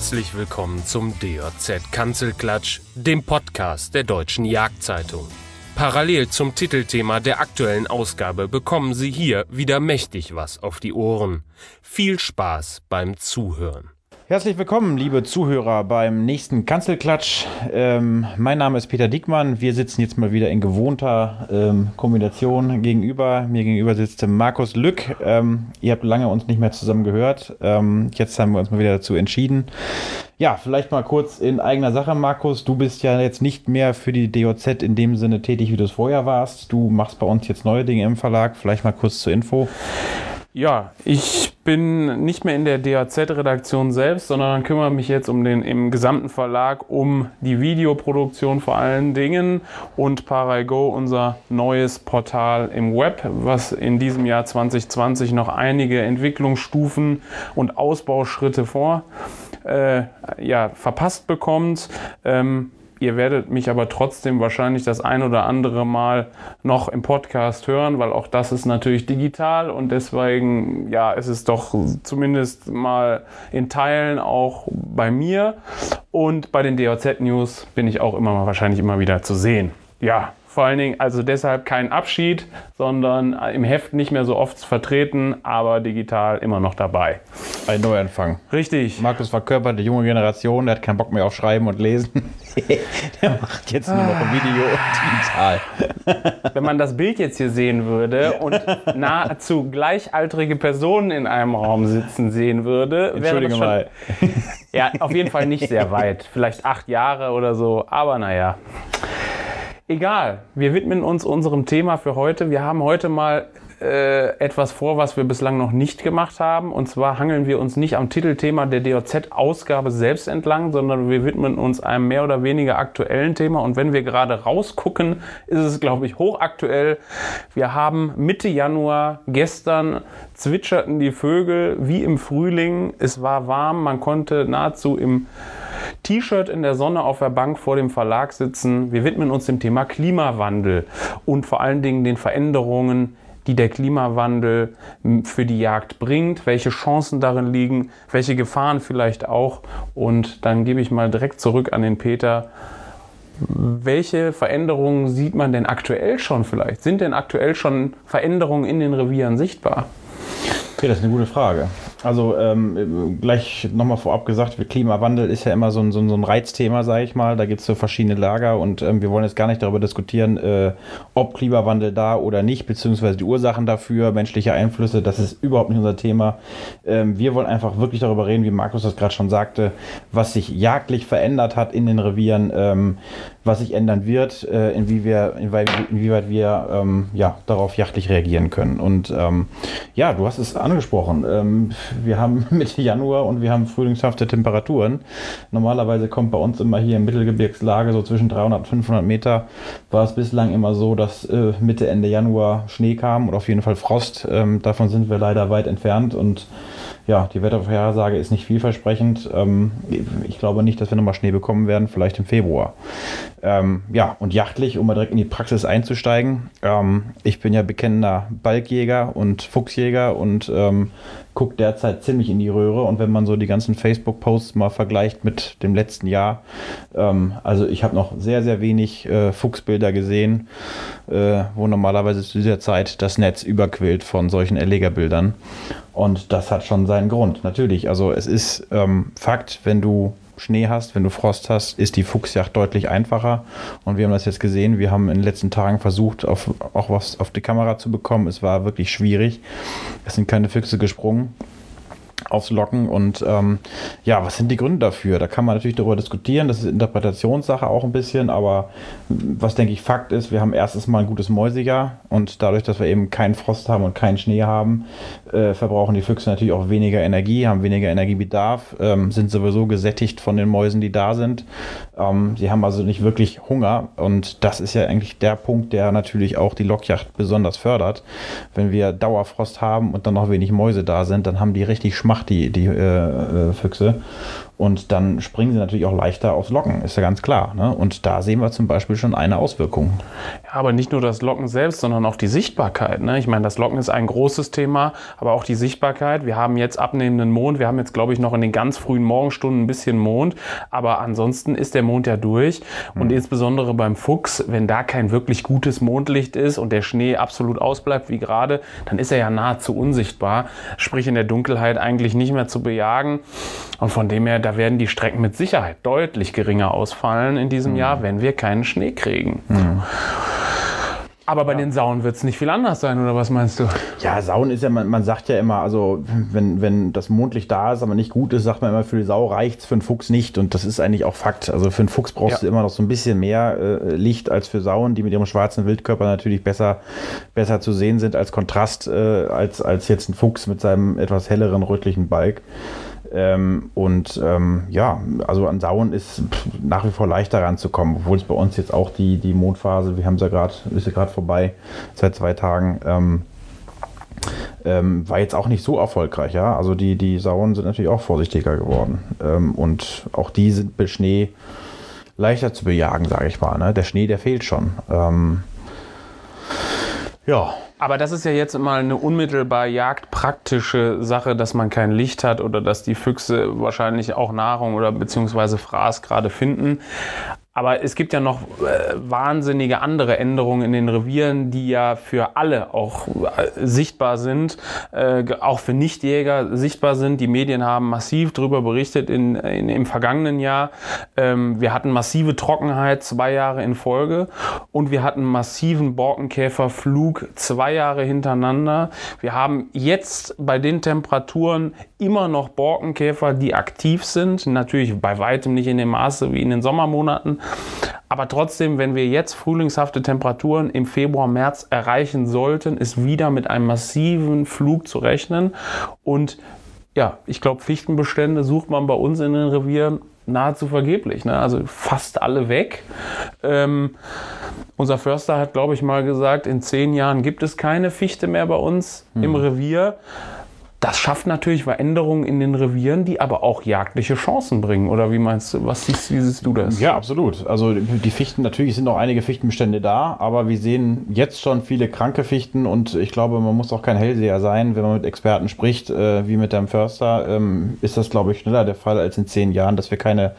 Herzlich willkommen zum DJZ Kanzelklatsch, dem Podcast der Deutschen Jagdzeitung. Parallel zum Titelthema der aktuellen Ausgabe bekommen Sie hier wieder mächtig was auf die Ohren. Viel Spaß beim Zuhören. Herzlich willkommen, liebe Zuhörer, beim nächsten Kanzelklatsch. Ähm, mein Name ist Peter Diekmann. Wir sitzen jetzt mal wieder in gewohnter ähm, Kombination gegenüber. Mir gegenüber sitzt Markus Lück. Ähm, ihr habt lange uns nicht mehr zusammen gehört. Ähm, jetzt haben wir uns mal wieder dazu entschieden. Ja, vielleicht mal kurz in eigener Sache, Markus. Du bist ja jetzt nicht mehr für die DOZ in dem Sinne tätig, wie du es vorher warst. Du machst bei uns jetzt neue Dinge im Verlag. Vielleicht mal kurz zur Info. Ja, ich bin nicht mehr in der DAZ-Redaktion selbst, sondern kümmere mich jetzt um den im gesamten Verlag um die Videoproduktion vor allen Dingen und ParaGo, unser neues Portal im Web, was in diesem Jahr 2020 noch einige Entwicklungsstufen und Ausbauschritte vor äh, ja, verpasst bekommt. Ähm, Ihr werdet mich aber trotzdem wahrscheinlich das ein oder andere Mal noch im Podcast hören, weil auch das ist natürlich digital und deswegen, ja, ist es doch zumindest mal in Teilen auch bei mir. Und bei den DOZ News bin ich auch immer mal wahrscheinlich immer wieder zu sehen. Ja, vor allen Dingen also deshalb kein Abschied, sondern im Heft nicht mehr so oft vertreten, aber digital immer noch dabei. Ein Neuanfang. Richtig. Markus verkörpert die junge Generation, der hat keinen Bock mehr auf Schreiben und Lesen. der macht jetzt nur noch ein Video digital. Wenn man das Bild jetzt hier sehen würde und nahezu gleichaltrige Personen in einem Raum sitzen sehen würde, wäre das schon, mal. Ja, auf jeden Fall nicht sehr weit. Vielleicht acht Jahre oder so, aber naja. Egal, wir widmen uns unserem Thema für heute. Wir haben heute mal äh, etwas vor, was wir bislang noch nicht gemacht haben. Und zwar hangeln wir uns nicht am Titelthema der DOZ-Ausgabe selbst entlang, sondern wir widmen uns einem mehr oder weniger aktuellen Thema. Und wenn wir gerade rausgucken, ist es, glaube ich, hochaktuell. Wir haben Mitte Januar, gestern zwitscherten die Vögel wie im Frühling. Es war warm, man konnte nahezu im T-Shirt in der Sonne auf der Bank vor dem Verlag sitzen. Wir widmen uns dem Thema Klimawandel und vor allen Dingen den Veränderungen, die der Klimawandel für die Jagd bringt, welche Chancen darin liegen, welche Gefahren vielleicht auch. Und dann gebe ich mal direkt zurück an den Peter. Welche Veränderungen sieht man denn aktuell schon vielleicht? Sind denn aktuell schon Veränderungen in den Revieren sichtbar? Okay, das ist eine gute Frage. Also ähm, gleich nochmal vorab gesagt, Klimawandel ist ja immer so ein, so ein, Reizthema, sage ich mal. Da gibt es so verschiedene Lager und ähm, wir wollen jetzt gar nicht darüber diskutieren, äh, ob Klimawandel da oder nicht, beziehungsweise die Ursachen dafür, menschliche Einflüsse, das ist überhaupt nicht unser Thema. Ähm, wir wollen einfach wirklich darüber reden, wie Markus das gerade schon sagte, was sich jagdlich verändert hat in den Revieren, ähm, was sich ändern wird, äh, inwieweit, inwieweit, wir ähm, ja, darauf jachtlich reagieren können. Und ähm, ja, du hast es angesprochen wir haben Mitte Januar und wir haben frühlingshafte Temperaturen. Normalerweise kommt bei uns immer hier im Mittelgebirgslage so zwischen 300 und 500 Meter. War es bislang immer so, dass äh, Mitte, Ende Januar Schnee kam und auf jeden Fall Frost. Ähm, davon sind wir leider weit entfernt und ja, die Wettervorhersage ist nicht vielversprechend. Ähm, ich glaube nicht, dass wir nochmal Schnee bekommen werden, vielleicht im Februar. Ähm, ja, und jachtlich, um mal direkt in die Praxis einzusteigen. Ähm, ich bin ja bekennender Balkjäger und Fuchsjäger und gucke derzeit ziemlich in die Röhre. Und wenn man so die ganzen Facebook-Posts mal vergleicht mit dem letzten Jahr, ähm, also ich habe noch sehr, sehr wenig äh, Fuchsbilder gesehen, äh, wo normalerweise zu dieser Zeit das Netz überquillt von solchen Erlegerbildern. Und das hat schon seinen Grund, natürlich. Also es ist ähm, Fakt, wenn du Schnee hast, wenn du Frost hast, ist die Fuchsjagd deutlich einfacher. Und wir haben das jetzt gesehen. Wir haben in den letzten Tagen versucht, auf, auch was auf die Kamera zu bekommen. Es war wirklich schwierig. Es sind keine Füchse gesprungen aufs Locken. Und ähm, ja, was sind die Gründe dafür? Da kann man natürlich darüber diskutieren. Das ist Interpretationssache auch ein bisschen, aber was denke ich Fakt ist, wir haben erstens mal ein gutes Mäusejahr und dadurch, dass wir eben keinen Frost haben und keinen Schnee haben, äh, verbrauchen die Füchse natürlich auch weniger Energie, haben weniger Energiebedarf, ähm, sind sowieso gesättigt von den Mäusen, die da sind. Ähm, sie haben also nicht wirklich Hunger und das ist ja eigentlich der Punkt, der natürlich auch die Lockjacht besonders fördert. Wenn wir Dauerfrost haben und dann noch wenig Mäuse da sind, dann haben die richtig Schmacht, die, die äh, äh, Füchse. Und dann springen sie natürlich auch leichter aufs Locken, ist ja ganz klar. Ne? Und da sehen wir zum Beispiel schon eine Auswirkung. Ja, aber nicht nur das Locken selbst, sondern auch die Sichtbarkeit. Ne? Ich meine, das Locken ist ein großes Thema, aber auch die Sichtbarkeit. Wir haben jetzt abnehmenden Mond. Wir haben jetzt, glaube ich, noch in den ganz frühen Morgenstunden ein bisschen Mond. Aber ansonsten ist der Mond ja durch. Und mhm. insbesondere beim Fuchs, wenn da kein wirklich gutes Mondlicht ist und der Schnee absolut ausbleibt, wie gerade, dann ist er ja nahezu unsichtbar. Sprich, in der Dunkelheit eigentlich nicht mehr zu bejagen. Und von dem her, da werden die Strecken mit Sicherheit deutlich geringer ausfallen in diesem mhm. Jahr, wenn wir keinen Schnee kriegen. Mhm. Aber bei ja. den Sauen wird es nicht viel anders sein, oder was meinst du? Ja, Sauen ist ja, man, man, sagt ja immer, also wenn, wenn das Mondlicht da ist, aber nicht gut ist, sagt man immer, für die Sau reicht es, für einen Fuchs nicht. Und das ist eigentlich auch Fakt. Also für einen Fuchs brauchst ja. du immer noch so ein bisschen mehr äh, Licht als für Sauen, die mit ihrem schwarzen Wildkörper natürlich besser, besser zu sehen sind als Kontrast, äh, als, als jetzt ein Fuchs mit seinem etwas helleren rötlichen Balk. Ähm, und ähm, ja, also an Sauen ist nach wie vor leichter ranzukommen, obwohl es bei uns jetzt auch die, die Mondphase, wir haben sie ja gerade, ist ja gerade vorbei, seit zwei Tagen, ähm, ähm, war jetzt auch nicht so erfolgreich, ja. Also die, die Sauen sind natürlich auch vorsichtiger geworden. Ähm, und auch die sind bei Schnee leichter zu bejagen, sage ich mal. Ne? Der Schnee, der fehlt schon. Ähm, ja, aber das ist ja jetzt mal eine unmittelbar jagdpraktische Sache, dass man kein Licht hat oder dass die Füchse wahrscheinlich auch Nahrung oder beziehungsweise Fraß gerade finden. Aber es gibt ja noch äh, wahnsinnige andere Änderungen in den Revieren, die ja für alle auch äh, sichtbar sind, äh, auch für Nichtjäger sichtbar sind. Die Medien haben massiv darüber berichtet in, in, im vergangenen Jahr. Ähm, wir hatten massive Trockenheit zwei Jahre in Folge und wir hatten massiven Borkenkäferflug zwei Jahre hintereinander. Wir haben jetzt bei den Temperaturen immer noch Borkenkäfer, die aktiv sind. Natürlich bei weitem nicht in dem Maße wie in den Sommermonaten. Aber trotzdem, wenn wir jetzt frühlingshafte Temperaturen im Februar, März erreichen sollten, ist wieder mit einem massiven Flug zu rechnen. Und ja, ich glaube, Fichtenbestände sucht man bei uns in den Revieren nahezu vergeblich. Ne? Also fast alle weg. Ähm, unser Förster hat, glaube ich, mal gesagt, in zehn Jahren gibt es keine Fichte mehr bei uns mhm. im Revier. Das schafft natürlich Veränderungen in den Revieren, die aber auch jagdliche Chancen bringen. Oder wie meinst du, was siehst, wie siehst du das? Ja, absolut. Also die Fichten, natürlich sind noch einige Fichtenbestände da, aber wir sehen jetzt schon viele kranke Fichten und ich glaube, man muss auch kein Hellseher sein, wenn man mit Experten spricht, äh, wie mit dem Förster, ähm, ist das, glaube ich, schneller der Fall als in zehn Jahren, dass wir keine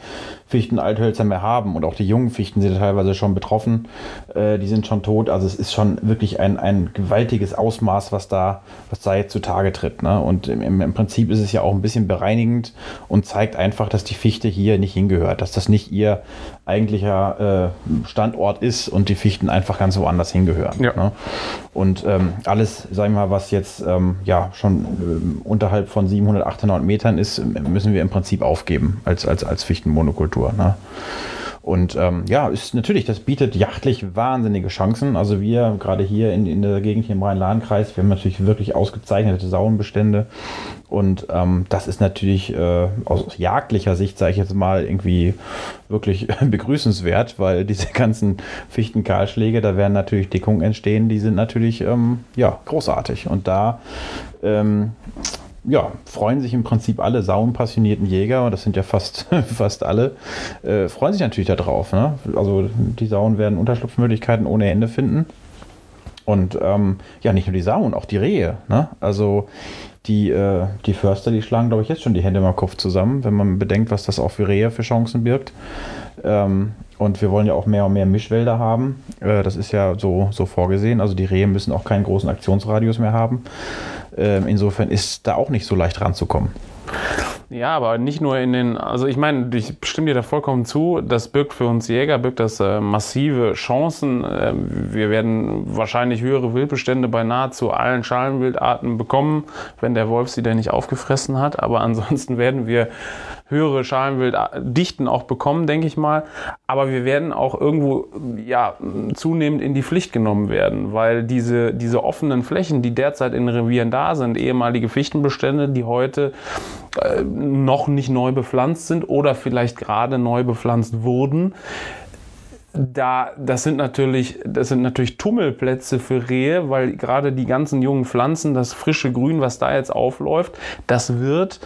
Fichten-Althölzer mehr haben. Und auch die jungen Fichten sind teilweise schon betroffen. Äh, die sind schon tot. Also es ist schon wirklich ein, ein gewaltiges Ausmaß, was da, was da jetzt zutage tritt. Ne? Und im, im Prinzip ist es ja auch ein bisschen bereinigend und zeigt einfach, dass die Fichte hier nicht hingehört, dass das nicht ihr eigentlicher äh, Standort ist und die Fichten einfach ganz woanders hingehören. Ja. Ne? Und ähm, alles, sagen wir mal, was jetzt ähm, ja schon äh, unterhalb von 700, 800 Metern ist, müssen wir im Prinzip aufgeben als, als, als Fichtenmonokultur. Ne? Und ähm, ja, ist natürlich, das bietet jachtlich wahnsinnige Chancen. Also wir, gerade hier in, in der Gegend hier im Rhein-Lahn-Kreis, wir haben natürlich wirklich ausgezeichnete Sauenbestände. Und ähm, das ist natürlich äh, aus jagdlicher Sicht, sage ich jetzt mal, irgendwie wirklich begrüßenswert, weil diese ganzen Fichtenkahlschläge, da werden natürlich Dickungen entstehen, die sind natürlich ähm, ja, großartig. Und da ähm, ja, freuen sich im Prinzip alle sauenpassionierten Jäger, und das sind ja fast, fast alle, äh, freuen sich natürlich darauf. Ne? Also die Sauen werden Unterschlupfmöglichkeiten ohne Ende finden. Und ähm, ja, nicht nur die Sauen, auch die Rehe. Ne? Also die, äh, die Förster, die schlagen, glaube ich, jetzt schon die Hände im Kopf zusammen, wenn man bedenkt, was das auch für Rehe für Chancen birgt. Ähm, und wir wollen ja auch mehr und mehr Mischwälder haben. Äh, das ist ja so, so vorgesehen. Also die Rehe müssen auch keinen großen Aktionsradius mehr haben. Ähm, insofern ist da auch nicht so leicht ranzukommen. Ja, aber nicht nur in den, also ich meine, ich stimme dir da vollkommen zu, das birgt für uns Jäger, birgt das äh, massive Chancen. Äh, wir werden wahrscheinlich höhere Wildbestände bei nahezu allen Schalenwildarten bekommen, wenn der Wolf sie denn nicht aufgefressen hat. Aber ansonsten werden wir höhere Schalenwilddichten auch bekommen, denke ich mal. Aber wir werden auch irgendwo ja, zunehmend in die Pflicht genommen werden, weil diese, diese offenen Flächen, die derzeit in Revieren da sind, ehemalige Fichtenbestände, die heute äh, noch nicht neu bepflanzt sind oder vielleicht gerade neu bepflanzt wurden, da, das sind natürlich, das sind natürlich Tummelplätze für Rehe, weil gerade die ganzen jungen Pflanzen, das frische Grün, was da jetzt aufläuft, das wird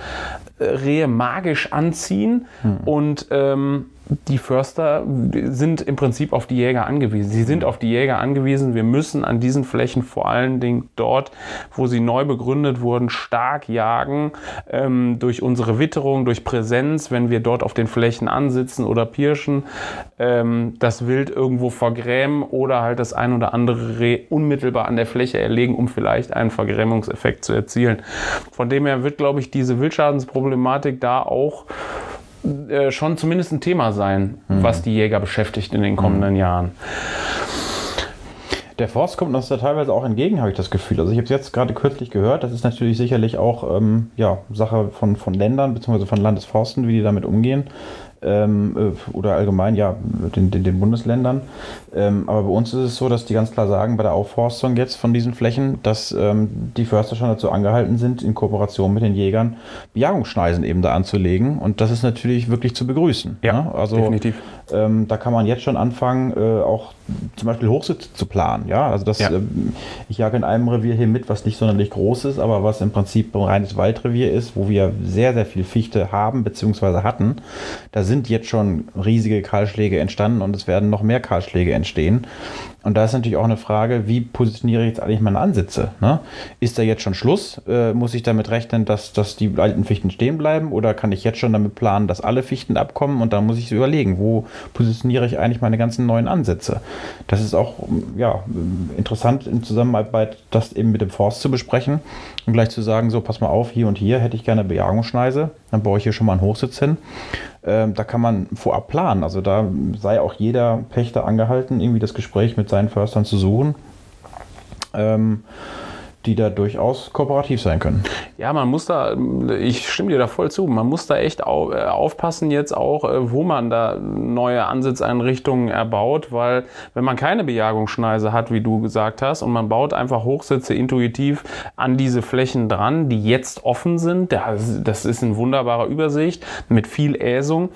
äh, Rehe magisch anziehen hm. und ähm, die Förster sind im Prinzip auf die Jäger angewiesen. Sie sind auf die Jäger angewiesen. Wir müssen an diesen Flächen vor allen Dingen dort, wo sie neu begründet wurden, stark jagen ähm, durch unsere Witterung, durch Präsenz, wenn wir dort auf den Flächen ansitzen oder pirschen, ähm, das Wild irgendwo vergrämen oder halt das ein oder andere Reh unmittelbar an der Fläche erlegen, um vielleicht einen Vergrämungseffekt zu erzielen. Von dem her wird, glaube ich, diese Wildschadensproblematik da auch äh, schon zumindest ein Thema sein, mhm. was die Jäger beschäftigt in den kommenden mhm. Jahren. Der Forst kommt uns da teilweise auch entgegen, habe ich das Gefühl. Also ich habe es jetzt gerade kürzlich gehört, das ist natürlich sicherlich auch ähm, ja, Sache von, von Ländern bzw. von Landesforsten, wie die damit umgehen ähm, äh, oder allgemein ja den, den, den Bundesländern. Ähm, aber bei uns ist es so, dass die ganz klar sagen, bei der Aufforstung jetzt von diesen Flächen, dass ähm, die Förster schon dazu angehalten sind, in Kooperation mit den Jägern Bejagungsschneisen eben da anzulegen. Und das ist natürlich wirklich zu begrüßen. Ja, ne? also, definitiv. Ähm, da kann man jetzt schon anfangen, äh, auch zum Beispiel Hochsitz zu planen. Ja, also das, ja. äh, ich jage in einem Revier hier mit, was nicht sonderlich groß ist, aber was im Prinzip ein reines Waldrevier ist, wo wir sehr, sehr viel Fichte haben bzw. hatten. Da sind jetzt schon riesige Kahlschläge entstanden und es werden noch mehr Kahlschläge entstehen. Und da ist natürlich auch eine Frage, wie positioniere ich jetzt eigentlich meine Ansitze? Ne? Ist da jetzt schon Schluss? Äh, muss ich damit rechnen, dass, dass die alten Fichten stehen bleiben? Oder kann ich jetzt schon damit planen, dass alle Fichten abkommen? Und dann muss ich überlegen, wo positioniere ich eigentlich meine ganzen neuen Ansätze? Das ist auch ja, interessant in Zusammenarbeit, das eben mit dem Forst zu besprechen und gleich zu sagen, so pass mal auf, hier und hier hätte ich gerne Bejagungsschneise, dann baue ich hier schon mal einen Hochsitz hin. Ähm, da kann man vorab planen. Also da sei auch jeder Pächter angehalten, irgendwie das Gespräch mit seinen Förstern zu suchen. Ähm, die da durchaus kooperativ sein können. Ja, man muss da, ich stimme dir da voll zu, man muss da echt äh, aufpassen jetzt auch, äh, wo man da neue Ansitzeinrichtungen erbaut, weil wenn man keine Bejagungsschneise hat, wie du gesagt hast, und man baut einfach Hochsitze intuitiv an diese Flächen dran, die jetzt offen sind, das ist eine wunderbare Übersicht mit viel Äsung,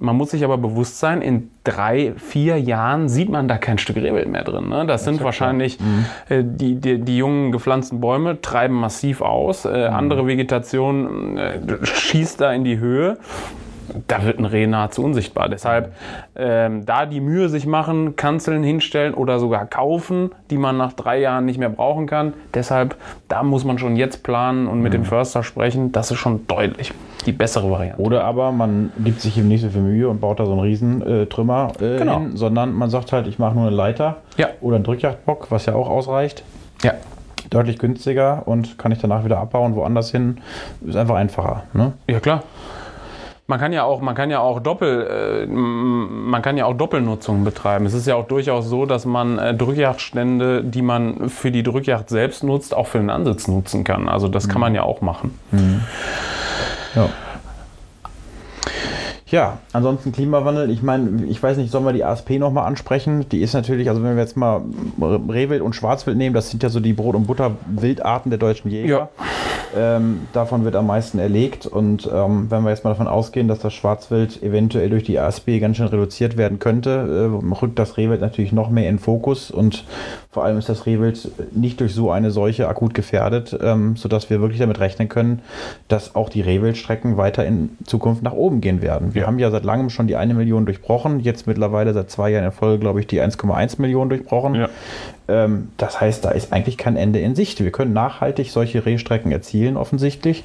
man muss sich aber bewusst sein, in drei, vier Jahren sieht man da kein Stück Rehwild mehr drin. Ne? Das, das sind wahrscheinlich mhm. äh, die, die, die, jungen gepflanzten Bäume, treiben massiv aus. Äh, mhm. Andere Vegetation äh, schießt da in die Höhe da wird ein Reh nahezu unsichtbar. Deshalb ähm, da die Mühe sich machen, Kanzeln hinstellen oder sogar kaufen, die man nach drei Jahren nicht mehr brauchen kann. Deshalb, da muss man schon jetzt planen und mit mhm. dem Förster sprechen. Das ist schon deutlich die bessere Variante. Oder aber man gibt sich eben nicht so viel Mühe und baut da so einen Riesentrümmer äh, genau. hin, sondern man sagt halt, ich mache nur eine Leiter ja. oder einen Drückjagdbock, was ja auch ausreicht. Ja deutlich günstiger und kann ich danach wieder abbauen, woanders hin. Ist einfach einfacher. Ne? Ja, klar. Man kann ja auch, man kann ja auch Doppel, äh, man kann ja auch Doppelnutzung betreiben. Es ist ja auch durchaus so, dass man äh, Drückjagdstände, die man für die Drückjagd selbst nutzt, auch für den Ansitz nutzen kann. Also das mhm. kann man ja auch machen. Mhm. Ja. Ja, ansonsten Klimawandel. Ich meine, ich weiß nicht, sollen wir die ASP nochmal ansprechen? Die ist natürlich, also wenn wir jetzt mal Rehwild und Schwarzwild nehmen, das sind ja so die Brot- und Butter-Wildarten der deutschen Jäger. Ja. Ähm, davon wird am meisten erlegt. Und ähm, wenn wir jetzt mal davon ausgehen, dass das Schwarzwild eventuell durch die ASB ganz schön reduziert werden könnte, äh, rückt das Rehwild natürlich noch mehr in Fokus. Und vor allem ist das Rehwild nicht durch so eine Seuche akut gefährdet, ähm, sodass wir wirklich damit rechnen können, dass auch die Rehwildstrecken weiter in Zukunft nach oben gehen werden. Wir ja. haben ja seit langem schon die eine Million durchbrochen, jetzt mittlerweile seit zwei Jahren in Folge, glaube ich, die 1,1 Millionen durchbrochen. Ja. Ähm, das heißt, da ist eigentlich kein Ende in Sicht. Wir können nachhaltig solche Rehstrecken erzielen, offensichtlich.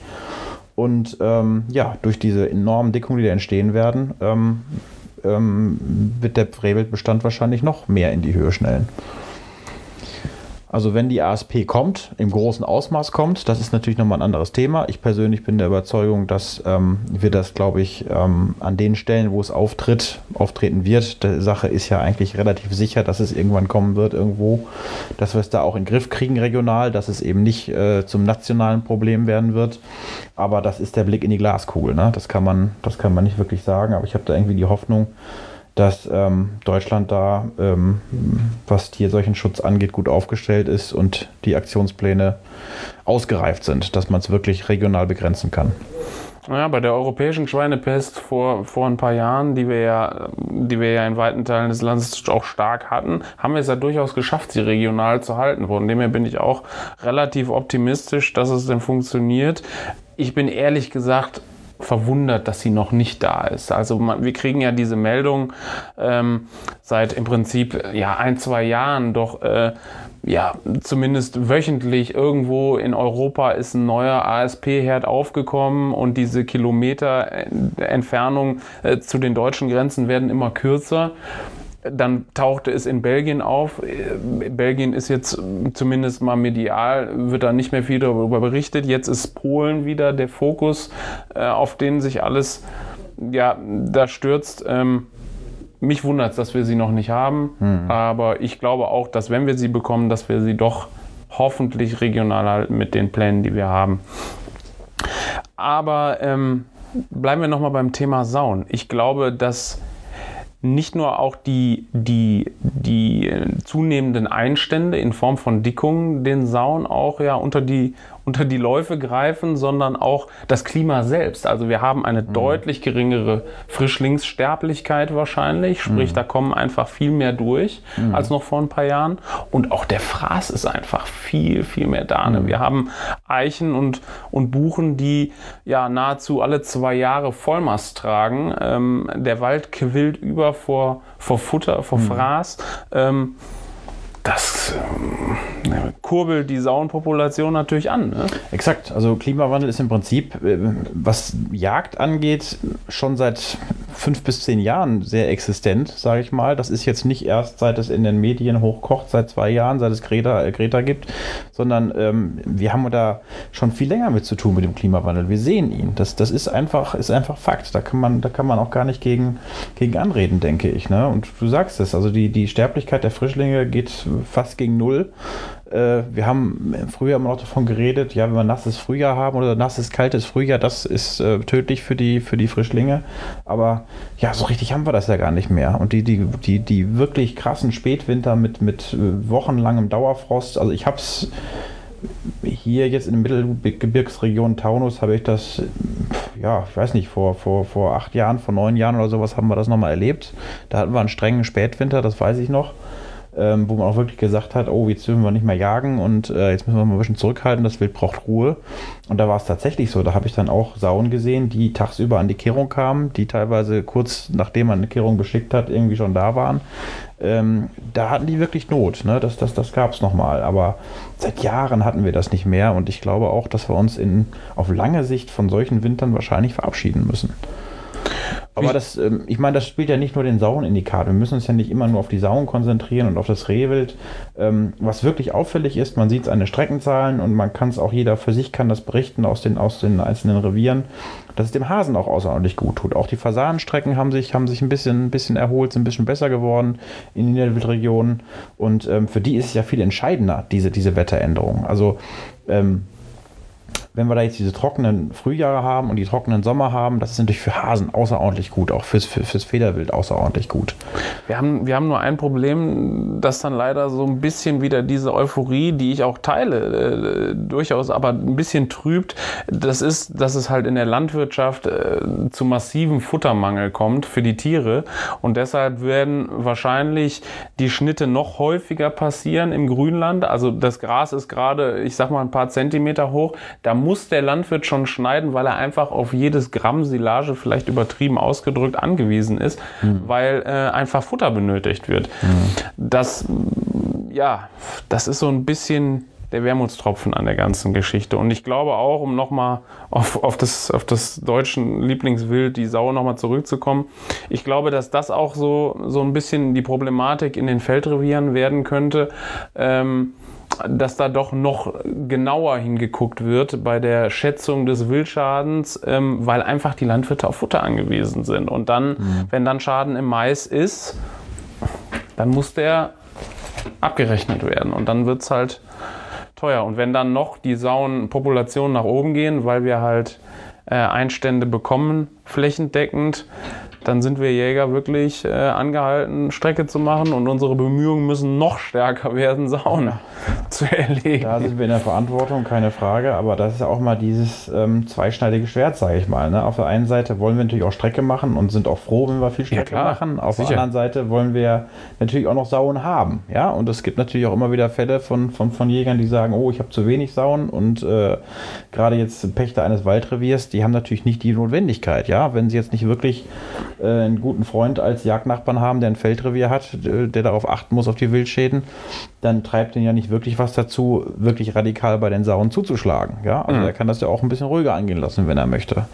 Und ähm, ja, durch diese enormen Dickungen, die da entstehen werden, ähm, ähm wird der Rehwildbestand wahrscheinlich noch mehr in die Höhe schnellen. Also wenn die ASP kommt, im großen Ausmaß kommt, das ist natürlich nochmal ein anderes Thema. Ich persönlich bin der Überzeugung, dass ähm, wir das, glaube ich, ähm, an den Stellen, wo es auftritt, auftreten wird. Die Sache ist ja eigentlich relativ sicher, dass es irgendwann kommen wird irgendwo, dass wir es da auch in den Griff kriegen regional, dass es eben nicht äh, zum nationalen Problem werden wird. Aber das ist der Blick in die Glaskugel. Ne? Das, kann man, das kann man nicht wirklich sagen, aber ich habe da irgendwie die Hoffnung, dass ähm, Deutschland da, ähm, was Schutz angeht, gut aufgestellt ist und die Aktionspläne ausgereift sind, dass man es wirklich regional begrenzen kann. Ja, bei der europäischen Schweinepest vor, vor ein paar Jahren, die wir, ja, die wir ja in weiten Teilen des Landes auch stark hatten, haben wir es ja durchaus geschafft, sie regional zu halten. Von dem her bin ich auch relativ optimistisch, dass es denn funktioniert. Ich bin ehrlich gesagt verwundert, dass sie noch nicht da ist. Also wir kriegen ja diese Meldung ähm, seit im Prinzip ja ein, zwei Jahren doch äh, ja, zumindest wöchentlich irgendwo in Europa ist ein neuer ASP-Herd aufgekommen und diese Kilometer Entfernung äh, zu den deutschen Grenzen werden immer kürzer. Dann tauchte es in Belgien auf. Belgien ist jetzt zumindest mal medial, wird da nicht mehr viel darüber berichtet. Jetzt ist Polen wieder der Fokus, äh, auf den sich alles ja, da stürzt. Ähm, mich wundert es, dass wir sie noch nicht haben, hm. aber ich glaube auch, dass wenn wir sie bekommen, dass wir sie doch hoffentlich regional halten mit den Plänen, die wir haben. Aber ähm, bleiben wir nochmal beim Thema Sauen. Ich glaube, dass nicht nur auch die, die, die zunehmenden Einstände in Form von Dickungen den Sauen auch ja unter die, unter die Läufe greifen, sondern auch das Klima selbst. Also wir haben eine mhm. deutlich geringere Frischlingssterblichkeit wahrscheinlich, sprich mhm. da kommen einfach viel mehr durch mhm. als noch vor ein paar Jahren. Und auch der Fraß ist einfach viel, viel mehr da. Ne? Mhm. Wir haben Eichen und, und Buchen, die ja nahezu alle zwei Jahre Vollmast tragen. Ähm, der Wald quillt über vor, vor Futter, vor mhm. Fraß. Ähm, das äh, kurbelt die Saunpopulation natürlich an. Ne? Exakt. Also Klimawandel ist im Prinzip, äh, was Jagd angeht, schon seit fünf bis zehn Jahren sehr existent, sage ich mal. Das ist jetzt nicht erst, seit es in den Medien hochkocht, seit zwei Jahren, seit es Greta, äh, Greta gibt, sondern ähm, wir haben da schon viel länger mit zu tun mit dem Klimawandel. Wir sehen ihn. Das, das ist einfach, ist einfach Fakt. Da kann man, da kann man auch gar nicht gegen, gegen anreden, denke ich. Ne? Und du sagst es, also die, die Sterblichkeit der Frischlinge geht fast gegen null. Äh, wir haben früher immer noch davon geredet, ja, wenn wir nasses Frühjahr haben oder nasses, kaltes Frühjahr, das ist äh, tödlich für die, für die Frischlinge. Aber ja, so richtig haben wir das ja gar nicht mehr. Und die, die, die, die wirklich krassen Spätwinter mit, mit äh, wochenlangem Dauerfrost, also ich habe es hier jetzt in der Mittelgebirgsregion Taunus habe ich das, ja, ich weiß nicht, vor, vor, vor acht Jahren, vor neun Jahren oder sowas haben wir das nochmal erlebt. Da hatten wir einen strengen Spätwinter, das weiß ich noch ähm, wo man auch wirklich gesagt hat, oh, jetzt dürfen wir nicht mehr jagen und äh, jetzt müssen wir mal ein bisschen zurückhalten, das Wild braucht Ruhe. Und da war es tatsächlich so. Da habe ich dann auch Sauen gesehen, die tagsüber an die Kehrung kamen, die teilweise kurz nachdem man eine Kehrung beschickt hat, irgendwie schon da waren. Ähm, da hatten die wirklich Not. Ne? Das, das, das gab es nochmal. Aber seit Jahren hatten wir das nicht mehr. Und ich glaube auch, dass wir uns in, auf lange Sicht von solchen Wintern wahrscheinlich verabschieden müssen. Aber das, ähm, ich meine, das spielt ja nicht nur den Sauen in die Karte. Wir müssen uns ja nicht immer nur auf die Sauen konzentrieren und auf das Rehwild. Ähm, was wirklich auffällig ist, man sieht es an den Streckenzahlen und man kann es auch, jeder für sich kann das berichten aus den, aus den einzelnen Revieren, dass es dem Hasen auch außerordentlich gut tut. Auch die Fasanenstrecken haben sich, haben sich ein bisschen, ein bisschen erholt, sind ein bisschen besser geworden in den Niederwildregionen. Und ähm, für die ist es ja viel entscheidender, diese, diese Wetteränderung. Also, ähm, wenn wir da jetzt diese trockenen Frühjahre haben und die trockenen Sommer haben, das ist natürlich für Hasen außerordentlich gut, auch fürs, für, fürs Federwild außerordentlich gut. Wir haben, wir haben nur ein Problem, dass dann leider so ein bisschen wieder diese Euphorie, die ich auch teile, äh, durchaus aber ein bisschen trübt. Das ist, dass es halt in der Landwirtschaft äh, zu massivem Futtermangel kommt für die Tiere und deshalb werden wahrscheinlich die Schnitte noch häufiger passieren im Grünland. Also das Gras ist gerade, ich sag mal, ein paar Zentimeter hoch. Da muss der Landwirt schon schneiden, weil er einfach auf jedes Gramm Silage vielleicht übertrieben ausgedrückt angewiesen ist, mhm. weil äh, einfach Futter benötigt wird. Mhm. Das, ja, das ist so ein bisschen der Wermutstropfen an der ganzen Geschichte. Und ich glaube auch, um nochmal auf, auf, das, auf das deutschen Lieblingswild, die Sau nochmal zurückzukommen, ich glaube, dass das auch so, so ein bisschen die Problematik in den Feldrevieren werden könnte. Ähm, dass da doch noch genauer hingeguckt wird bei der Schätzung des Wildschadens, ähm, weil einfach die Landwirte auf Futter angewiesen sind. Und dann, mhm. wenn dann Schaden im Mais ist, dann muss der abgerechnet werden. Und dann wird es halt teuer. Und wenn dann noch die Sauenpopulationen nach oben gehen, weil wir halt äh, Einstände bekommen, flächendeckend, dann sind wir Jäger wirklich äh, angehalten, Strecke zu machen und unsere Bemühungen müssen noch stärker werden, Sauen zu erlegen. Da sind wir in der Verantwortung, keine Frage, aber das ist ja auch mal dieses ähm, zweischneidige Schwert, sage ich mal. Ne? Auf der einen Seite wollen wir natürlich auch Strecke machen und sind auch froh, wenn wir viel Strecke ja, machen. Auf Sicher. der anderen Seite wollen wir natürlich auch noch Sauen haben. Ja, und es gibt natürlich auch immer wieder Fälle von, von, von Jägern, die sagen, oh, ich habe zu wenig Sauen und äh, gerade jetzt Pächter eines Waldreviers, die haben natürlich nicht die Notwendigkeit. Ja, wenn sie jetzt nicht wirklich äh, einen guten Freund als Jagdnachbarn haben, der ein Feldrevier hat, äh, der darauf achten muss auf die Wildschäden, dann treibt den ja nicht wirklich was dazu, wirklich radikal bei den Sauen zuzuschlagen. Ja, also mhm. er kann das ja auch ein bisschen ruhiger angehen lassen, wenn er möchte.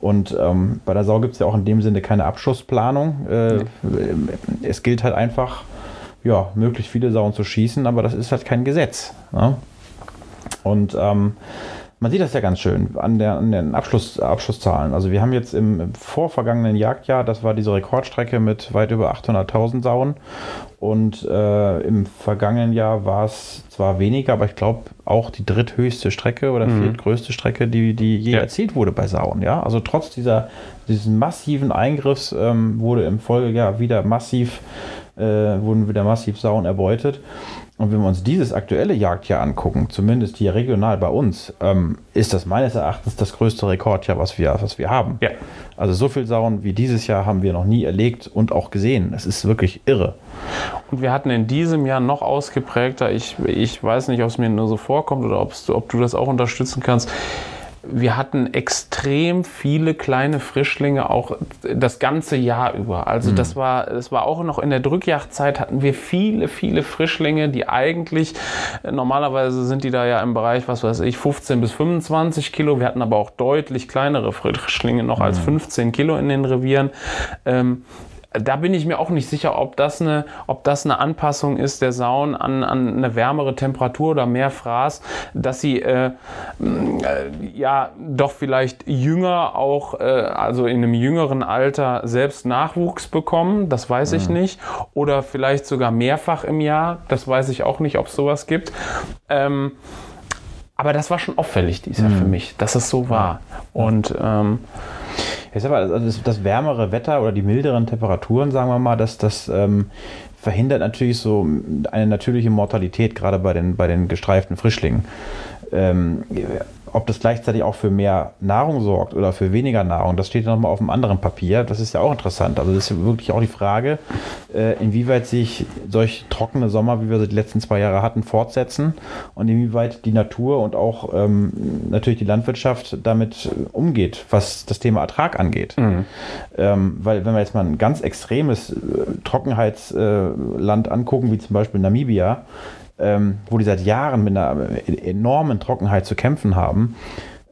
Und ähm, bei der Sau gibt es ja auch in dem Sinne keine Abschussplanung. Äh, mhm. Es gilt halt einfach, ja, möglichst viele Sauen zu schießen, aber das ist halt kein Gesetz. Ne? Und ähm, man sieht das ja ganz schön an, der, an den Abschluss, Abschlusszahlen. Also wir haben jetzt im, im vorvergangenen Jagdjahr, das war diese Rekordstrecke mit weit über 800.000 Sauen. Und äh, im vergangenen Jahr war es zwar weniger, aber ich glaube auch die dritthöchste Strecke oder mhm. viertgrößte Strecke, die, die je ja. erzielt wurde bei Sauen. Ja? Also trotz dieser, dieses massiven Eingriffs ähm, wurde im Folgejahr wieder massiv, äh, wurden wieder massiv Sauen erbeutet. Und wenn wir uns dieses aktuelle Jagdjahr angucken, zumindest hier regional bei uns, ähm, ist das meines Erachtens das größte Rekordjahr, was wir, was wir haben. Ja. Also so viel Sauen wie dieses Jahr haben wir noch nie erlegt und auch gesehen. Es ist wirklich irre. Und wir hatten in diesem Jahr noch ausgeprägter, ich, ich weiß nicht, ob es mir nur so vorkommt oder ob du das auch unterstützen kannst, wir hatten extrem viele kleine Frischlinge auch das ganze Jahr über. Also mhm. das war, das war auch noch in der Drückjagdzeit hatten wir viele, viele Frischlinge, die eigentlich normalerweise sind die da ja im Bereich, was weiß ich, 15 bis 25 Kilo. Wir hatten aber auch deutlich kleinere Frischlinge noch mhm. als 15 Kilo in den Revieren. Ähm, da bin ich mir auch nicht sicher, ob das eine, ob das eine Anpassung ist der Sauen an, an eine wärmere Temperatur oder mehr Fraß, dass sie äh, äh, ja doch vielleicht jünger auch, äh, also in einem jüngeren Alter selbst Nachwuchs bekommen. Das weiß mhm. ich nicht. Oder vielleicht sogar mehrfach im Jahr. Das weiß ich auch nicht, ob es sowas gibt. Ähm, aber das war schon auffällig dieses Jahr mhm. für mich, dass es so war. Und ähm, Jetzt aber also das, das, wärmere Wetter oder die milderen Temperaturen, sagen wir mal, dass das ähm, verhindert natürlich so eine natürliche Mortalität, gerade bei den, bei den gestreiften Frischlingen. Ähm, ob das gleichzeitig auch für mehr Nahrung sorgt oder für weniger Nahrung, das steht nochmal auf einem anderen Papier. Das ist ja auch interessant. Also das ist wirklich auch die Frage, äh, inwieweit sich solch trockene Sommer, wie wir sie die letzten zwei Jahre hatten, fortsetzen und inwieweit die Natur und auch ähm, natürlich die Landwirtschaft damit umgeht, was das Thema Ertrag angeht. Mhm. Ähm, weil wenn wir jetzt mal ein ganz extremes äh, Trockenheitsland äh, angucken, wie zum Beispiel Namibia, ähm, wo die seit Jahren mit einer enormen Trockenheit zu kämpfen haben,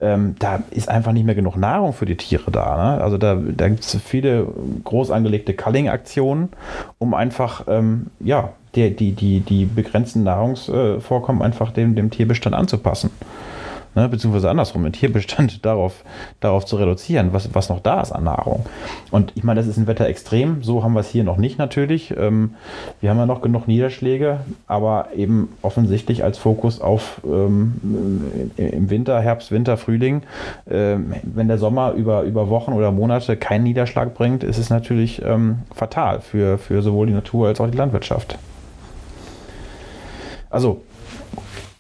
ähm, da ist einfach nicht mehr genug Nahrung für die Tiere da. Ne? Also da, da gibt es viele groß angelegte Culling-Aktionen, um einfach ähm, ja, die, die, die, die begrenzten Nahrungsvorkommen einfach dem, dem Tierbestand anzupassen ne, beziehungsweise andersrum, den Tierbestand darauf, darauf zu reduzieren, was, was noch da ist an Nahrung. Und ich meine, das ist ein Wetter extrem, so haben wir es hier noch nicht natürlich. Ähm, wir haben ja noch genug Niederschläge, aber eben offensichtlich als Fokus auf ähm, im Winter, Herbst, Winter, Frühling. Ähm, wenn der Sommer über, über Wochen oder Monate keinen Niederschlag bringt, ist es natürlich ähm, fatal für, für sowohl die Natur als auch die Landwirtschaft. Also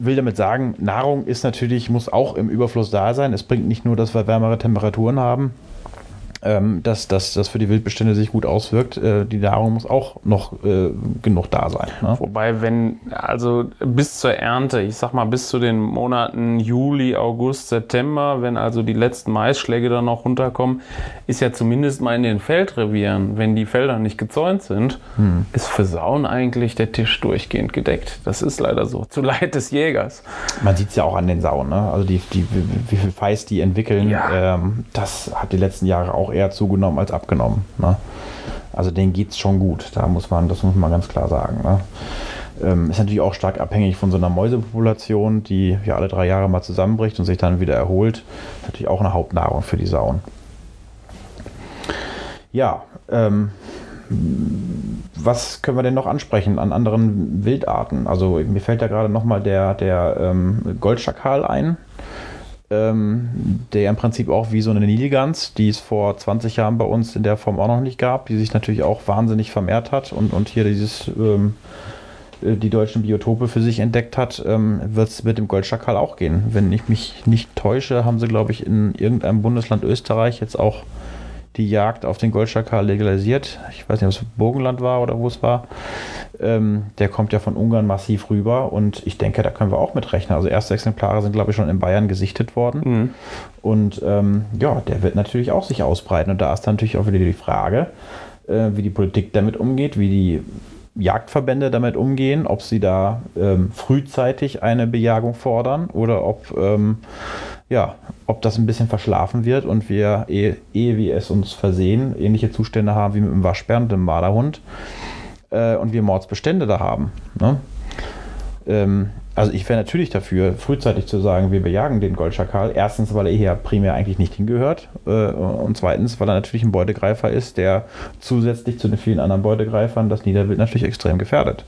will damit sagen, Nahrung ist natürlich, muss auch im Überfluss da sein. Es bringt nicht nur, dass wir wärmere Temperaturen haben, ähm, dass, dass das für die Wildbestände sich gut auswirkt. Äh, die Nahrung muss auch noch äh, genug da sein. Ne? Wobei, wenn, also bis zur Ernte, ich sag mal bis zu den Monaten Juli, August, September, wenn also die letzten Maisschläge dann noch runterkommen, ist ja zumindest mal in den Feldrevieren, wenn die Felder nicht gezäunt sind, hm. ist für Sauen eigentlich der Tisch durchgehend gedeckt. Das ist leider so. Zu Leid des Jägers. Man sieht es ja auch an den Sauen, ne? Also die, die, wie viel Feist die entwickeln, ja. ähm, das hat die letzten Jahre auch eher zugenommen als abgenommen. Ne? Also denen geht es schon gut. Da muss man, das muss man ganz klar sagen. Ne? Ähm, ist natürlich auch stark abhängig von so einer Mäusepopulation, die ja alle drei Jahre mal zusammenbricht und sich dann wieder erholt. Ist natürlich auch eine Hauptnahrung für die Sauen. Ja, ähm, was können wir denn noch ansprechen an anderen Wildarten? Also mir fällt da gerade nochmal der, der ähm, Goldschakal ein ähm, der im Prinzip auch wie so eine Nilgans, die es vor 20 Jahren bei uns in der Form auch noch nicht gab, die sich natürlich auch wahnsinnig vermehrt hat und, und hier dieses ähm, äh, die deutschen Biotope für sich entdeckt hat, ähm, wird es mit dem Goldschakal auch gehen. Wenn ich mich nicht täusche, haben sie, glaube ich, in irgendeinem Bundesland Österreich jetzt auch die Jagd auf den Goldschakal legalisiert. Ich weiß nicht, ob es Burgenland war oder wo es war. Ähm, der kommt ja von Ungarn massiv rüber und ich denke, da können wir auch mit rechnen. Also erste Exemplare sind, glaube ich, schon in Bayern gesichtet worden. Mhm. Und ähm, ja, der wird natürlich auch sich ausbreiten. Und da ist dann natürlich auch wieder die Frage, äh, wie die Politik damit umgeht, wie die Jagdverbände damit umgehen, ob sie da ähm, frühzeitig eine Bejagung fordern oder ob, ähm, ja, ob das ein bisschen verschlafen wird und wir, ehe, ehe wir es uns versehen, ähnliche Zustände haben wie mit dem Waschbären und dem Marderhund äh, und wir Mordsbestände da haben. Ne? Ähm, also ich wäre natürlich dafür, frühzeitig zu sagen, wir bejagen den Goldschakal. Erstens, weil er hier primär eigentlich nicht hingehört. Äh, und zweitens, weil er natürlich ein Beutegreifer ist, der zusätzlich zu den vielen anderen Beutegreifern das Niederwild natürlich extrem gefährdet.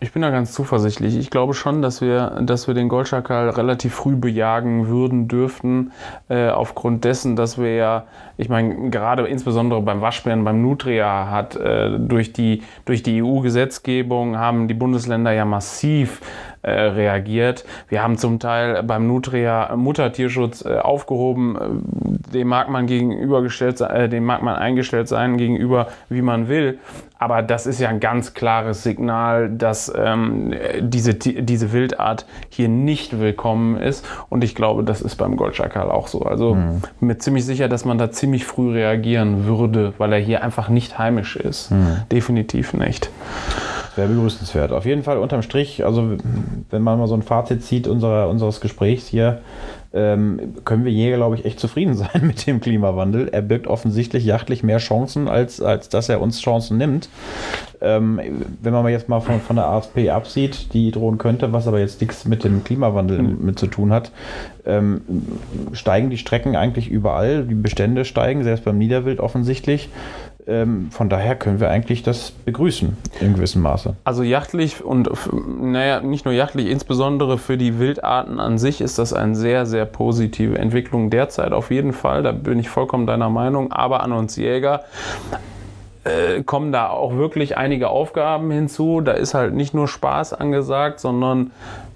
Ich bin da ganz zuversichtlich. Ich glaube schon, dass wir, dass wir den Goldschakal relativ früh bejagen würden dürften, äh, aufgrund dessen, dass wir ja, ich meine, gerade insbesondere beim Waschbären, beim Nutria hat äh, durch die, durch die EU-Gesetzgebung haben die Bundesländer ja massiv äh, reagiert. Wir haben zum Teil beim Nutria Muttertierschutz äh, aufgehoben. Äh, dem mag man gegenübergestellt, äh, dem mag man eingestellt sein gegenüber, wie man will. Aber das ist ja ein ganz klares Signal, dass ähm, diese, diese Wildart hier nicht willkommen ist. Und ich glaube, das ist beim Goldschakal auch so. Also mhm. mir ziemlich sicher, dass man da ziemlich früh reagieren würde, weil er hier einfach nicht heimisch ist. Mhm. Definitiv nicht. Wäre begrüßenswert. Auf jeden Fall unterm Strich, also wenn man mal so ein Fazit zieht unserer, unseres Gesprächs hier, ähm, können wir hier, glaube ich, echt zufrieden sein mit dem Klimawandel. Er birgt offensichtlich jachtlich mehr Chancen, als, als dass er uns Chancen nimmt. Ähm, wenn man jetzt mal von, von der ASP absieht, die drohen könnte, was aber jetzt nichts mit dem Klimawandel mhm. mit zu tun hat, ähm, steigen die Strecken eigentlich überall. Die Bestände steigen, selbst beim Niederwild offensichtlich. Ähm, von daher können wir eigentlich das begrüßen in gewissem Maße. Also jachtlich und naja, nicht nur jachtlich, insbesondere für die Wildarten an sich ist das eine sehr, sehr positive Entwicklung derzeit auf jeden Fall. Da bin ich vollkommen deiner Meinung. Aber an uns Jäger äh, kommen da auch wirklich einige Aufgaben hinzu. Da ist halt nicht nur Spaß angesagt, sondern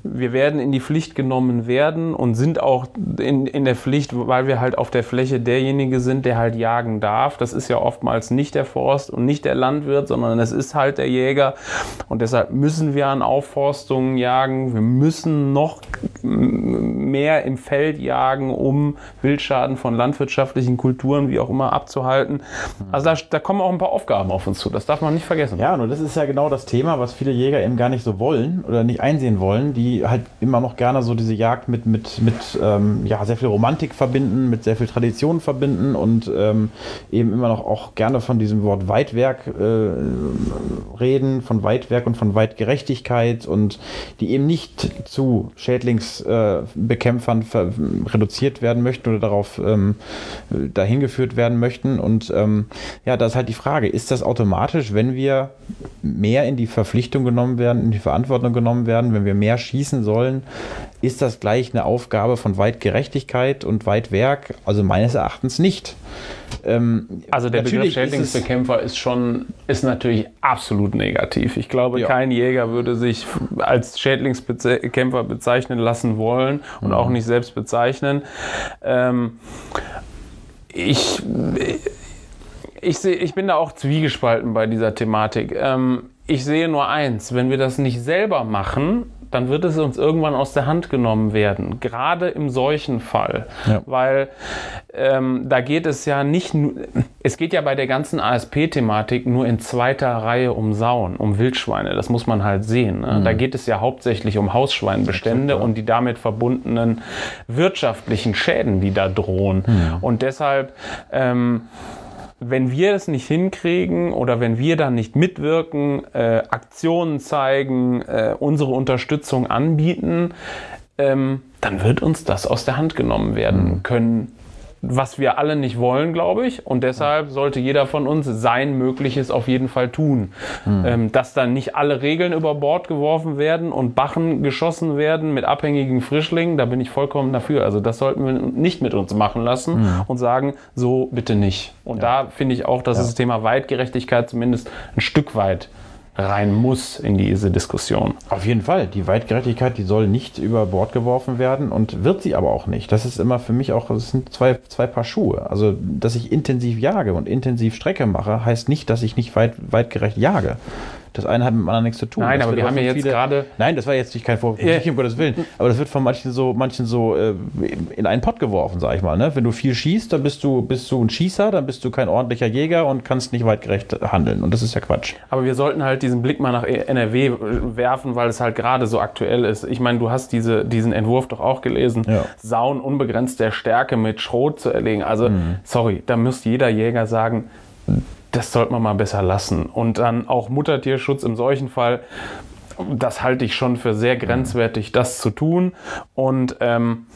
wir werden in die Pflicht genommen werden und sind auch in, in der Pflicht, weil wir halt auf der Fläche derjenige sind, der halt jagen darf. Das ist ja oftmals nicht der Forst und nicht der Landwirt, sondern es ist halt der Jäger. Und deshalb müssen wir an Aufforstungen jagen. Wir müssen noch mehr im Feld jagen, um Wildschaden von landwirtschaftlichen Kulturen, wie auch immer, abzuhalten. Also da, da kommen auch ein paar Aufgaben auf uns zu. Das darf man nicht vergessen. Ja, und das ist ja genau das Thema, was viele Jäger eben gar nicht so wollen oder nicht einsehen wollen. Die halt immer noch gerne so diese Jagd mit, mit, mit ähm, ja, sehr viel Romantik verbinden, mit sehr viel Tradition verbinden und ähm, eben immer noch auch gerne von diesem Wort Weitwerk äh, reden, von Weitwerk und von Weitgerechtigkeit und die eben nicht zu Schädlingsbekämpfern äh, reduziert werden möchten oder darauf ähm, dahin geführt werden möchten. Und ähm, ja, da ist halt die Frage, ist das automatisch, wenn wir mehr in die Verpflichtung genommen werden, in die Verantwortung genommen werden, wenn wir mehr schießen, schließen sollen, ist das gleich eine Aufgabe von Weitgerechtigkeit und Weitwerk? Also meines Erachtens nicht. Ähm, also der Begriff Schädlingsbekämpfer ist schon, ist natürlich absolut negativ. Ich glaube, ja. kein Jäger würde sich als Schädlingsbekämpfer bezeichnen lassen wollen und mhm. auch nicht selbst bezeichnen. Ähm, ich, ich, seh, ich bin da auch zwiegespalten bei dieser Thematik. Ähm, ich sehe nur eins, wenn wir das nicht selber machen, dann wird es uns irgendwann aus der Hand genommen werden. Gerade im solchen Fall. Ja. Weil ähm, da geht es ja nicht nur, es geht ja bei der ganzen ASP-Thematik nur in zweiter Reihe um Sauen, um Wildschweine. Das muss man halt sehen. Ne? Mhm. Da geht es ja hauptsächlich um Hausschweinbestände und die damit verbundenen wirtschaftlichen Schäden, die da drohen. Mhm. Und deshalb ähm, wenn wir es nicht hinkriegen oder wenn wir dann nicht mitwirken, äh, Aktionen zeigen, äh, unsere Unterstützung anbieten, ähm, dann wird uns das aus der Hand genommen werden mhm. können was wir alle nicht wollen, glaube ich. Und deshalb sollte jeder von uns sein Mögliches auf jeden Fall tun. Mhm. Ähm, dass dann nicht alle Regeln über Bord geworfen werden und Bachen geschossen werden mit abhängigen Frischlingen, da bin ich vollkommen dafür. Also das sollten wir nicht mit uns machen lassen mhm. und sagen, so bitte nicht. Und ja. da finde ich auch, dass ja. das Thema Weitgerechtigkeit zumindest ein Stück weit rein muss in diese Diskussion. Auf jeden Fall. Die Weitgerechtigkeit, die soll nicht über Bord geworfen werden und wird sie aber auch nicht. Das ist immer für mich auch, das sind zwei, zwei Paar Schuhe. Also, dass ich intensiv jage und intensiv Strecke mache, heißt nicht, dass ich nicht weit, weitgerecht jage. Das eine hat mit dem anderen nichts zu tun. Nein, das aber wir haben ja jetzt gerade. Nein, das war jetzt nicht kein Vorwurf, ja. um Gottes Willen. Aber das wird von manchen so, manchen so äh, in einen Pott geworfen, sag ich mal. Ne? Wenn du viel schießt, dann bist du, bist du ein Schießer, dann bist du kein ordentlicher Jäger und kannst nicht weitgerecht handeln. Und das ist ja Quatsch. Aber wir sollten halt diesen Blick mal nach NRW werfen, weil es halt gerade so aktuell ist. Ich meine, du hast diese, diesen Entwurf doch auch gelesen. Ja. Sauen unbegrenzt der Stärke mit Schrot zu erlegen. Also, mhm. sorry, da muss jeder Jäger sagen, das sollte man mal besser lassen. Und dann auch Muttertierschutz im solchen Fall, das halte ich schon für sehr grenzwertig, das zu tun. Und ähm,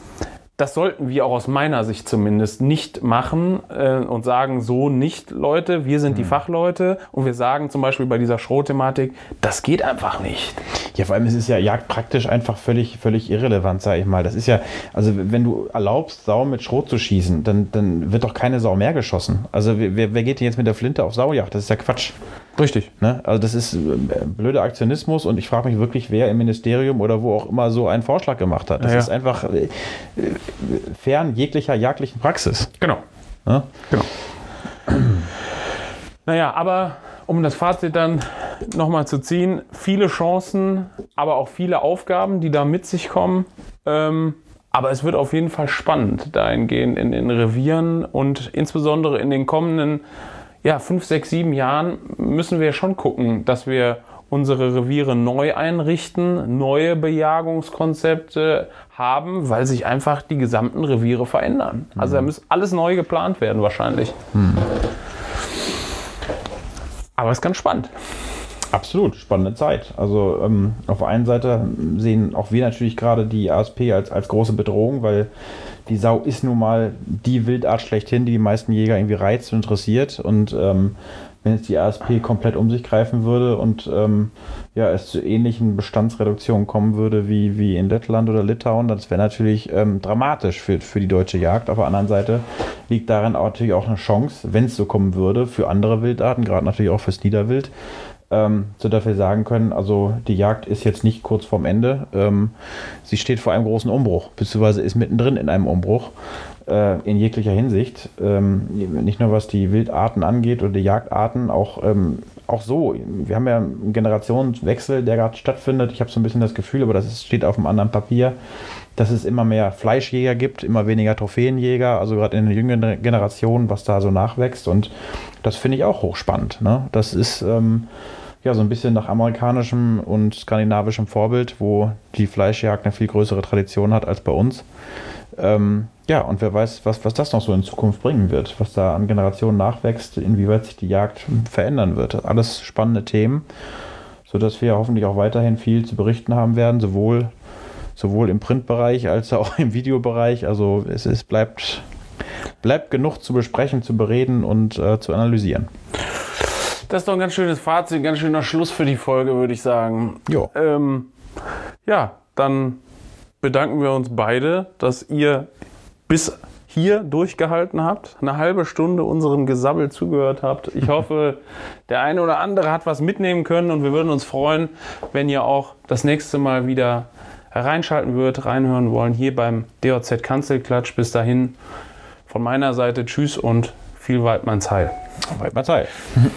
das sollten wir auch aus meiner Sicht zumindest nicht machen äh, und sagen, so nicht, Leute, wir sind die mhm. Fachleute und wir sagen zum Beispiel bei dieser Schrotthematik, das geht einfach nicht. Ja, vor allem es ist ja Jagd praktisch einfach völlig, völlig irrelevant, sage ich mal. Das ist ja, also wenn du erlaubst, Sau mit Schrot zu schießen, dann, dann wird doch keine Sau mehr geschossen. Also wer, wer geht denn jetzt mit der Flinte auf Saujagd? Das ist ja Quatsch. Richtig. Ne? Also das ist äh, blöder Aktionismus und ich frage mich wirklich, wer im Ministerium oder wo auch immer so einen Vorschlag gemacht hat. Das ja, ist einfach äh, fern jeglicher jagdlichen Praxis. Genau. Ne? Genau. naja, aber um das Fazit dann nochmal zu ziehen, viele Chancen, aber auch viele Aufgaben, die da mit sich kommen. Ähm, aber es wird auf jeden Fall spannend dahingehend in den Revieren und insbesondere in den kommenden ja, fünf, sechs, sieben Jahren müssen wir schon gucken, dass wir unsere Reviere neu einrichten, neue Bejagungskonzepte haben, weil sich einfach die gesamten Reviere verändern. Also da hm. muss alles neu geplant werden wahrscheinlich. Hm. Aber es ist ganz spannend. Absolut, spannende Zeit. Also ähm, auf der einen Seite sehen auch wir natürlich gerade die ASP als, als große Bedrohung, weil die Sau ist nun mal die Wildart schlechthin, die die meisten Jäger irgendwie reizt und interessiert. Und ähm, wenn jetzt die ASP komplett um sich greifen würde und ähm, ja, es zu ähnlichen Bestandsreduktionen kommen würde wie, wie in Lettland oder Litauen, das wäre natürlich ähm, dramatisch für, für die deutsche Jagd. Auf der anderen Seite liegt darin auch natürlich auch eine Chance, wenn es so kommen würde, für andere Wildarten, gerade natürlich auch fürs Niederwild, ähm, sodass wir sagen können, also die Jagd ist jetzt nicht kurz vorm Ende. Ähm, sie steht vor einem großen Umbruch, beziehungsweise ist mittendrin in einem Umbruch äh, in jeglicher Hinsicht. Ähm, nicht nur was die Wildarten angeht oder die Jagdarten, auch, ähm, auch so. Wir haben ja einen Generationswechsel, der gerade stattfindet. Ich habe so ein bisschen das Gefühl, aber das ist, steht auf einem anderen Papier, dass es immer mehr Fleischjäger gibt, immer weniger Trophäenjäger, also gerade in den jüngeren Generationen, was da so nachwächst. Und das finde ich auch hochspannend. Ne? Das ist ähm, ja so ein bisschen nach amerikanischem und skandinavischem Vorbild, wo die Fleischjagd eine viel größere Tradition hat als bei uns. Ähm, ja, und wer weiß, was, was das noch so in Zukunft bringen wird, was da an Generationen nachwächst, inwieweit sich die Jagd verändern wird. Alles spannende Themen, sodass wir hoffentlich auch weiterhin viel zu berichten haben werden, sowohl sowohl im Printbereich als auch im Videobereich. Also es, es bleibt, bleibt genug zu besprechen, zu bereden und äh, zu analysieren. Das ist doch ein ganz schönes Fazit, ein ganz schöner Schluss für die Folge, würde ich sagen. Jo. Ähm, ja, dann bedanken wir uns beide, dass ihr bis hier durchgehalten habt, eine halbe Stunde unserem Gesabbel zugehört habt. Ich hoffe, der eine oder andere hat was mitnehmen können und wir würden uns freuen, wenn ihr auch das nächste Mal wieder reinschalten würdet, reinhören wollen, hier beim DOZ Kanzelklatsch. Bis dahin von meiner Seite Tschüss und viel Weidmanns Heil. Weidmanns Heil.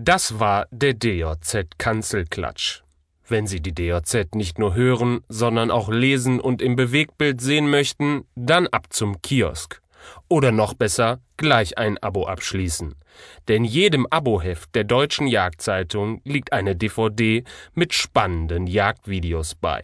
Das war der DOZ Kanzelklatsch. Wenn Sie die DOZ nicht nur hören, sondern auch lesen und im Bewegtbild sehen möchten, dann ab zum Kiosk. Oder noch besser, gleich ein Abo abschließen. Denn jedem Aboheft der Deutschen Jagdzeitung liegt eine DVD mit spannenden Jagdvideos bei.